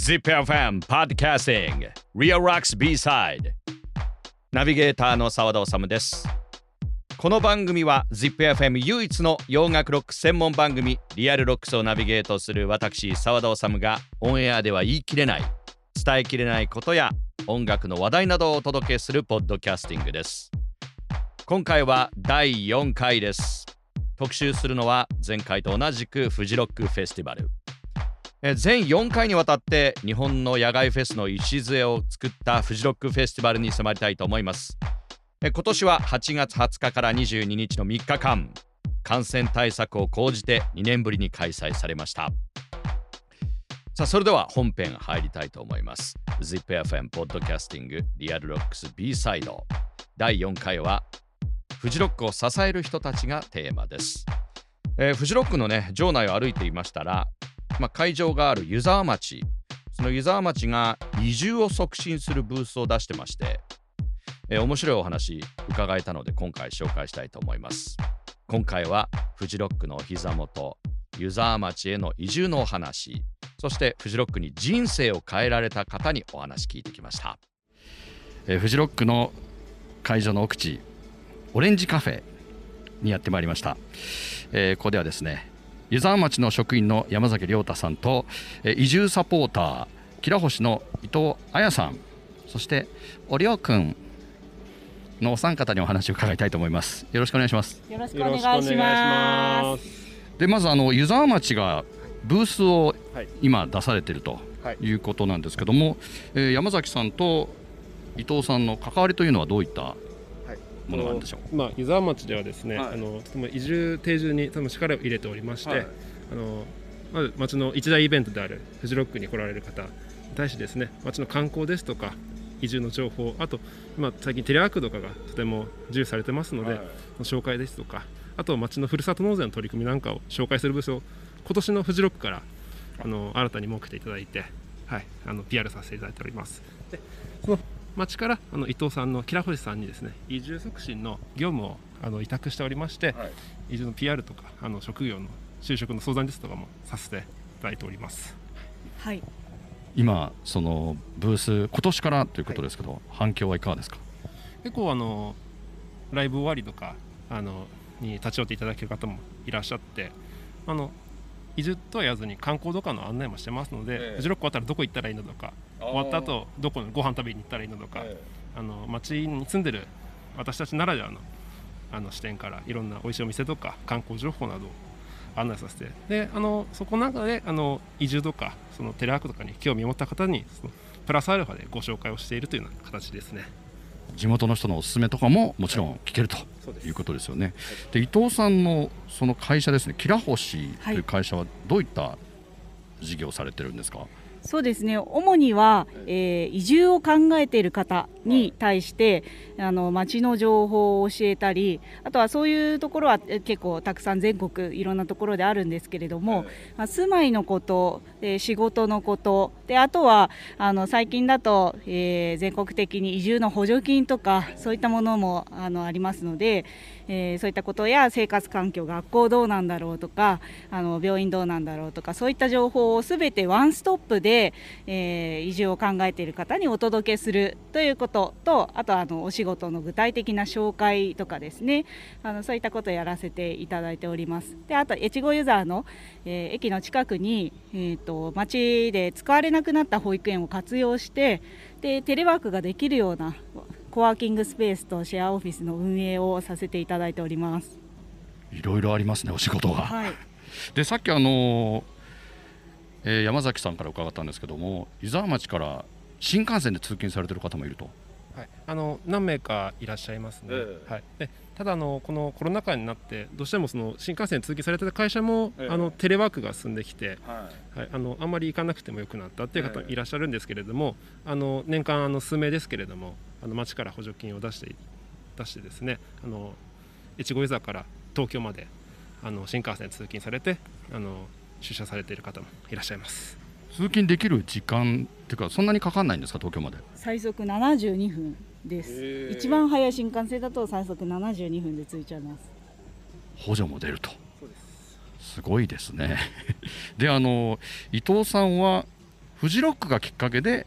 ZipFM Podcasting. Real Rocks B-Side. ナビゲーターの澤田治です。この番組は ZipFM 唯一の洋楽ロック専門番組リアルロックスをナビゲートする私澤田治がオンエアでは言い切れない伝えきれないことや音楽の話題などをお届けするポッドキャスティングです。今回は第4回です。特集するのは前回と同じくフジロックフェスティバル。全4回にわたって日本の野外フェスの礎を作ったフジロックフェスティバルに迫りたいと思います。今年は8月20日から22日の3日間感染対策を講じて2年ぶりに開催されました。さあそれでは本編入りたいと思います。ZIPFM ポッドキャスティングリアルロックス B サイド第4回はフジロックを支える人たちがテーマです、えー、フジロックのね場内を歩いていましたらまあ、会場がある湯沢町。その湯沢町が移住を促進するブースを出してまして、えー、面白いお話伺えたので今回紹介したいと思います。今回はフジロックのお膝元湯沢町への移住のお話そしてフジロックに人生を変えられた方にお話聞いてきました、えー、フジロックの会場の奥地オレンジカフェにやってまいりました、えー、ここではですね湯沢町の職員の山崎亮太さんと移住サポーター吉良星の伊藤彩さんそしておりょうくんのお三方にお話を伺いたいと思います。よろしくお願いします。よろしくお願いします。でまずあの湯沢町がブースを今出されているとい。うことなんですけども、はい、えー、山崎さんと伊藤さんの関わりというのはどういったものがあるんでしょう、まあ、湯沢町ではですね、はい、あのとても移住定住に多分力を入れておりまして、はい、あのまず町の一大イベントであるフジロックに来られる方に対してですね町の観光ですとか移住の情報あと今最近テレワークとかがとても重視されてますので、はい、紹介ですとかあと町のふるさと納税の取り組みなんかを紹介する部署を今年のフジロックからあの新たに設けていただいて、はい、あの PR させていただいております。でその町からあの伊藤さんの吉良星さんにですね移住促進の業務をあの委託しておりまして、はい、移住の PR とかあの職業の就職の相談ですとかもさせていただいております。はい。今そのブース今年からということですけど、はい、反響はいかがですか？結構あのライブ終わりとかあのに立ち寄っていただける方もいらっしゃってあの移住とは言わずに観光とかの案内もしてますので、えー、フジロック終わったらどこ行ったらいいのとか終わった後どこにご飯食べに行ったらいいのとか、えー、あの街に住んでる私たちならではのあの視点からいろんな美味しいお店とか観光情報などを案内させてであのそこの中であの移住とかそのテレワークとかに興味を持った方にそのプラスアルファでご紹介をしているというような形ですね。地元の人のおすすめとかももちろん聞けるということですよね。で伊藤さんのその会社ですね、キラホシという会社はどういった事業をされてるんですか？はいそうですね。主には、えー、移住を考えている方に対して、はい、あの町の情報を教えたりあとはそういうところは結構たくさん全国いろんなところであるんですけれども、はい、まあ、住まいのことで仕事のことであとはあの最近だと、えー、全国的に移住の補助金とかそういったものもあのありますので。えー、そういったことや生活環境学校どうなんだろうとかあの病院どうなんだろうとかそういった情報をすべてワンストップで、えー、移住を考えている方にお届けするということとあとあのお仕事の具体的な紹介とかですねあのそういったことをやらせていただいております。であと越後ユーザーの、えー、駅の近くに、えーと、町で使われなくなった保育園を活用してでテレワークができるようなコワーキングスペースとシェアオフィスの運営をさせていただいております。いろいろありますねお仕事が、はい、でさっきあの、えー、山崎さんから伺ったんですけども伊沢町から新幹線で通勤されてる方もいるとはい、あの何名かいらっしゃいますね、えー、はい、でただあの、このコロナ禍になって、どうしてもその新幹線通勤されてた会社も、えー、あのテレワークが進んできて、はい、はい、あのあんまり行かなくてもよくなったっていう方いらっしゃるんですけれども、えー、あの年間あの数名ですけれども、あの町から補助金を出して出してですね、あの越後湯沢から東京まであの新幹線通勤されてあの出社されている方もいらっしゃいます。通勤できる時間っていうかそんなにかかんないんですか東京まで？最速72分です。一番早い新幹線だと最速72分で着いちゃいます。補助も出ると。すごいですね。であの伊藤さんはフジロックがきっかけで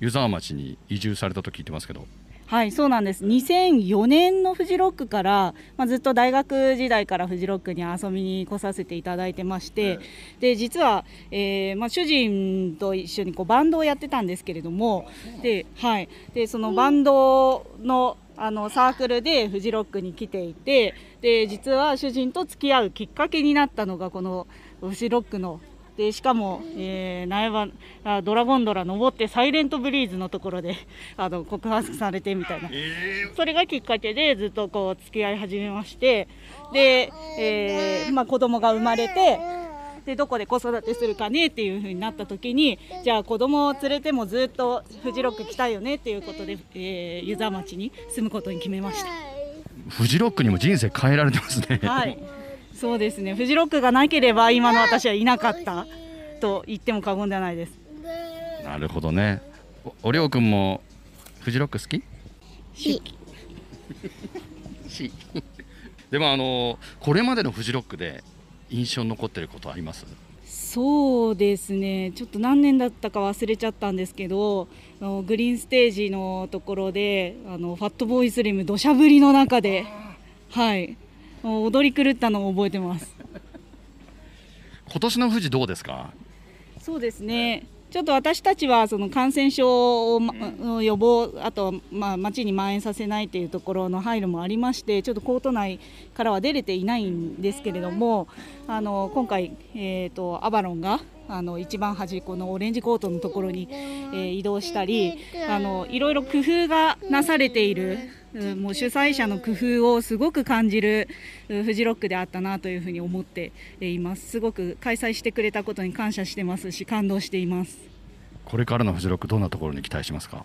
湯沢町に移住されたと聞いてますけどはいそうなんです。2004年のフジロックから、まあ、ずっと大学時代からフジロックに遊びに来させていただいてまして、で実は、えーまあ、主人と一緒にこうバンドをやってたんですけれどもで,、はい、でそのバンドのあのサークルでフジロックに来ていてで実は主人と付き合うきっかけになったのがこのフジロックのでしかも、えー、苗場あドラゴンドラ登ってサイレントブリーズのところで あの告白されてみたいな、えー、それがきっかけでずっとこう付き合い始めましてで、えーまあ、子供が生まれてでどこで子育てするかねっていう風になった時にじゃあ子供を連れてもずっとフジロック来たいよねっていうことで、えー、湯沢町に住むことに決めました。フジロックにも人生変えられてますね。はいそうですね。フジロックがなければ今の私はいなかった。と言っても過言ではないです。なるほどね。おりょうくんもフジロック好き？し。でもあのこれまでのフジロックで印象に残ってることあります？そうですね。ちょっと何年だったか忘れちゃったんですけどグリーンステージのところであのファットボーイスリム土砂降りの中で。はい踊り狂ったのを覚えてます。今年の富士どうですか？そうですね。ちょっと私たちはその感染症を予防、あと、まあ、町に蔓延させないというところの配慮もありまして、ちょっとコート内からは出れていないんですけれども、あの今回、えーと、アバロンがあの一番端っこのオレンジコートのところに、えー、移動したりあのいろいろ工夫がなされているもう主催者の工夫をすごく感じるフジロックであったなというふうに思っています。すごく開催してくれたことに感謝してますし感動しています。これからのフジロックどんなところに期待しますか？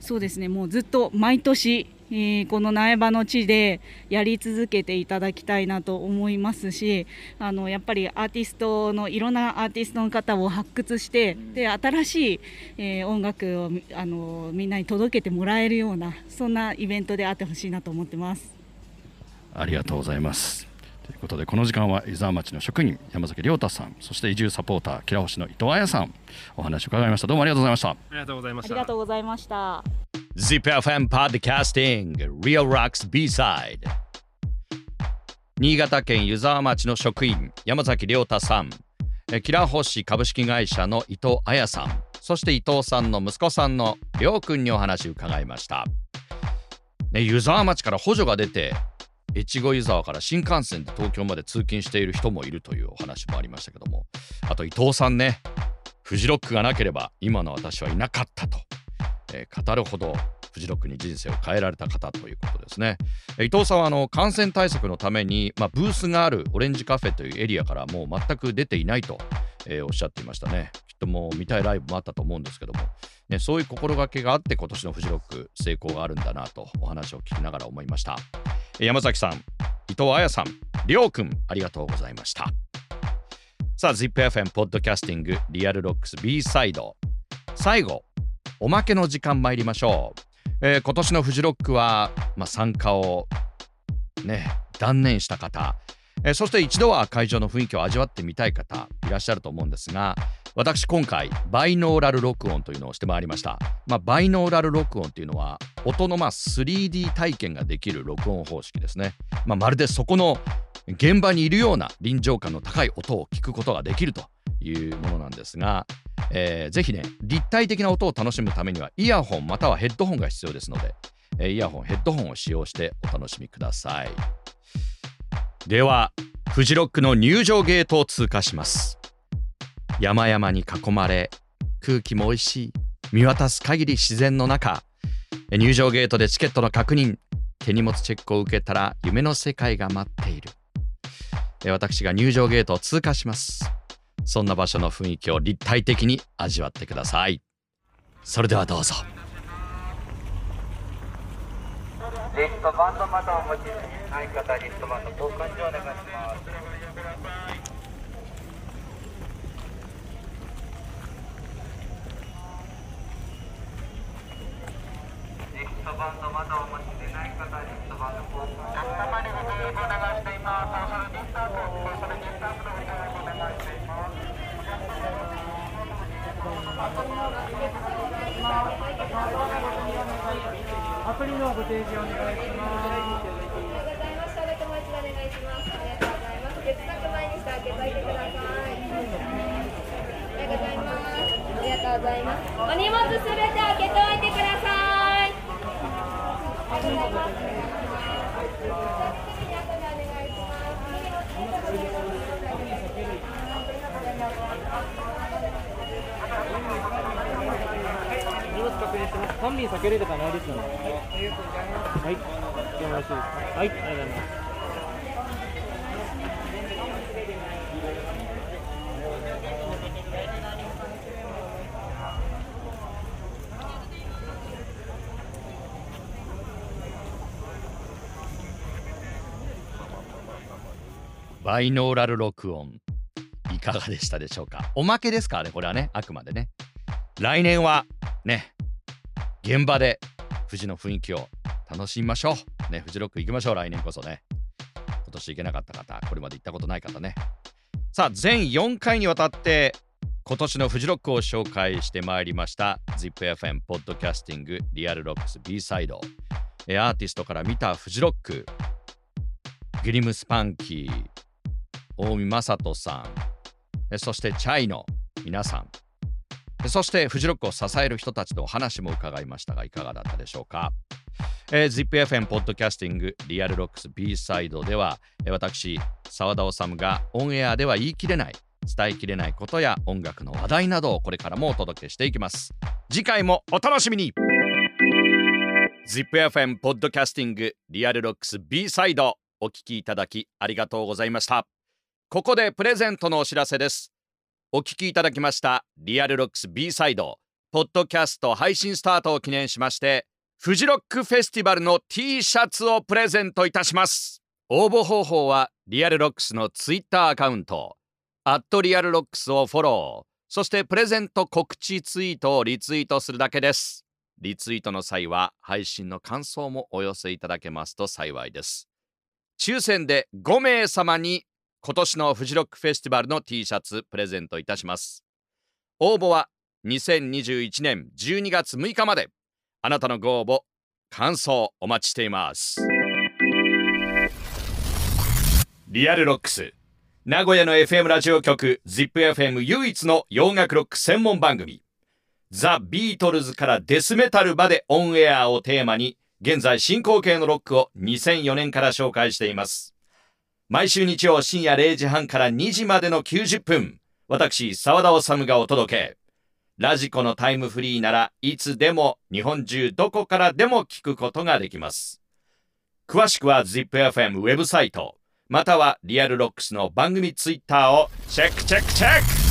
そうですね。もうずっと毎年えー、この苗場の地でやり続けていただきたいなと思いますしあのやっぱりアーティストのいろんなアーティストの方を発掘してで新しい、えー、音楽をあのみんなに届けてもらえるようなそんなイベントであってほしいなと思ってます。ありがとうございます。ということでこの時間は湯沢町の職員山崎亮太さんそして移住サポーター吉良星の伊藤彩さんお話を伺いました。どうもありがとうございました。ありがとうございました。ありがとうございました ZIPFM Podcasting. Real Rocks B-Side. 新潟県湯沢町の職員山崎亮太さん。キラホシ株式会社の伊藤彩さん。そして伊藤さんの息子さんの亮君にお話を伺いました、ね、湯沢町から補助が出て越後湯沢から新幹線で東京まで通勤している人もいるというお話もありましたけども。あと伊藤さんねフジロックがなければ今の私はいなかったと、えー、語るほどフジロックに人生を変えられた方ということですね。伊藤さんはあの感染対策のために、まあ、ブースがあるオレンジカフェというエリアからもう全く出ていないと、えー、おっしゃっていましたね。きっともう見たいライブもあったと思うんですけども、ね、そういう心がけがあって今年のフジロック成功があるんだなとお話を聞きながら思いました。山崎さん、伊藤彩さん、りょうくん、ありがとうございました。さあ、ZIPFM ポッドキャスティングリアルロックス B サイド。最後、おまけの時間参りましょう。えー、今年のフジロックは、まあ、参加をね、断念した方、えー、そして一度は会場の雰囲気を味わってみたい方いらっしゃると思うんですが、私今回バイノーラル録音というのをしてまいりました、まあ、バイノーラル録音というのは音のまあ 3D 体験ができる録音方式ですね、まあ、まるでそこの現場にいるような臨場感の高い音を聞くことができるというものなんですが、えー、ぜひね立体的な音を楽しむためにはイヤホンまたはヘッドホンが必要ですので、えー、イヤホンヘッドホンを使用してお楽しみください。ではフジロックの入場ゲートを通過します。山々に囲まれ空気も美味しい見渡す限り自然の中入場ゲートでチケットの確認手荷物チェックを受けたら夢の世界が待っている。私が入場ゲートを通過します。そんな場所の雰囲気を立体的に味わってください。それではどうぞ。リストバンドまだお持ちない方リストバンド交換所お願いしますバンドまだお持ちでない方リストバンド交換しますアプリのご提示お願いします。ございます。お荷物すべて開けておいてください。ありがとうございます。荷物確認してます。単品避けるとかないですよね。はい。よろしいですか。はい。ありがとうございます。バイノーラル録音いかがでしたでしょうか？おまけですか？らねこれはねあくまでね来年はね現場で富士の雰囲気を楽しみましょう。ねフジロック行きましょう来年こそね。今年行けなかった方これまで行ったことない方ね。さあ全4回にわたって今年のフジロックを紹介してまいりました ZIPFM ポッドキャスティングリアルロックス B サイドえアーティストから見たフジロック GLIM SPANKY 大見正人さん。そしてチャイの皆さん。そしてフジロックを支える人たちのお話も伺いましたがいかがだったでしょうか、えー、ZIPFM ポッドキャスティングリアルロックス B サイドではえ私澤田治がオンエアでは言い切れない伝えきれないことや音楽の話題などをこれからもお届けしていきます。次回もお楽しみに。ZIPFM ポッドキャスティングリアルロックス B サイドお聞きいただきありがとうございました。ここでプレゼントのお知らせです。お聞きいただきましたリアルロックス B サイドポッドキャスト配信スタートを記念しましてフジロックフェスティバルの T シャツをプレゼントいたします。応募方法は REAL ROCKS のツイッターアカウントアット REAL ROCKS をフォローそしてプレゼント告知ツイートをリツイートするだけです。リツイートの際は配信の感想もお寄せいただけますと幸いです。抽選で5名様に今年のフジロックフェスティバルの T シャツプレゼントいたします。応募は2021年12月6日まで。あなたのご応募感想お待ちしています。REAL ROCKS。名古屋の FM ラジオ局 ZIPFM 唯一の洋楽ロック専門番組。ザ・ビートルズからデスメタルまでオンエアをテーマに現在進行形のロックを2004年から紹介しています。毎週日曜深夜0時半から2時までの90分私沢田治がお届け。ラジコのタイムフリーならいつでも日本中どこからでも聞くことができます。詳しくは ZIPFM ウェブサイトまたは REAL ROCKS の番組ツイッターをチェックチェックチェック。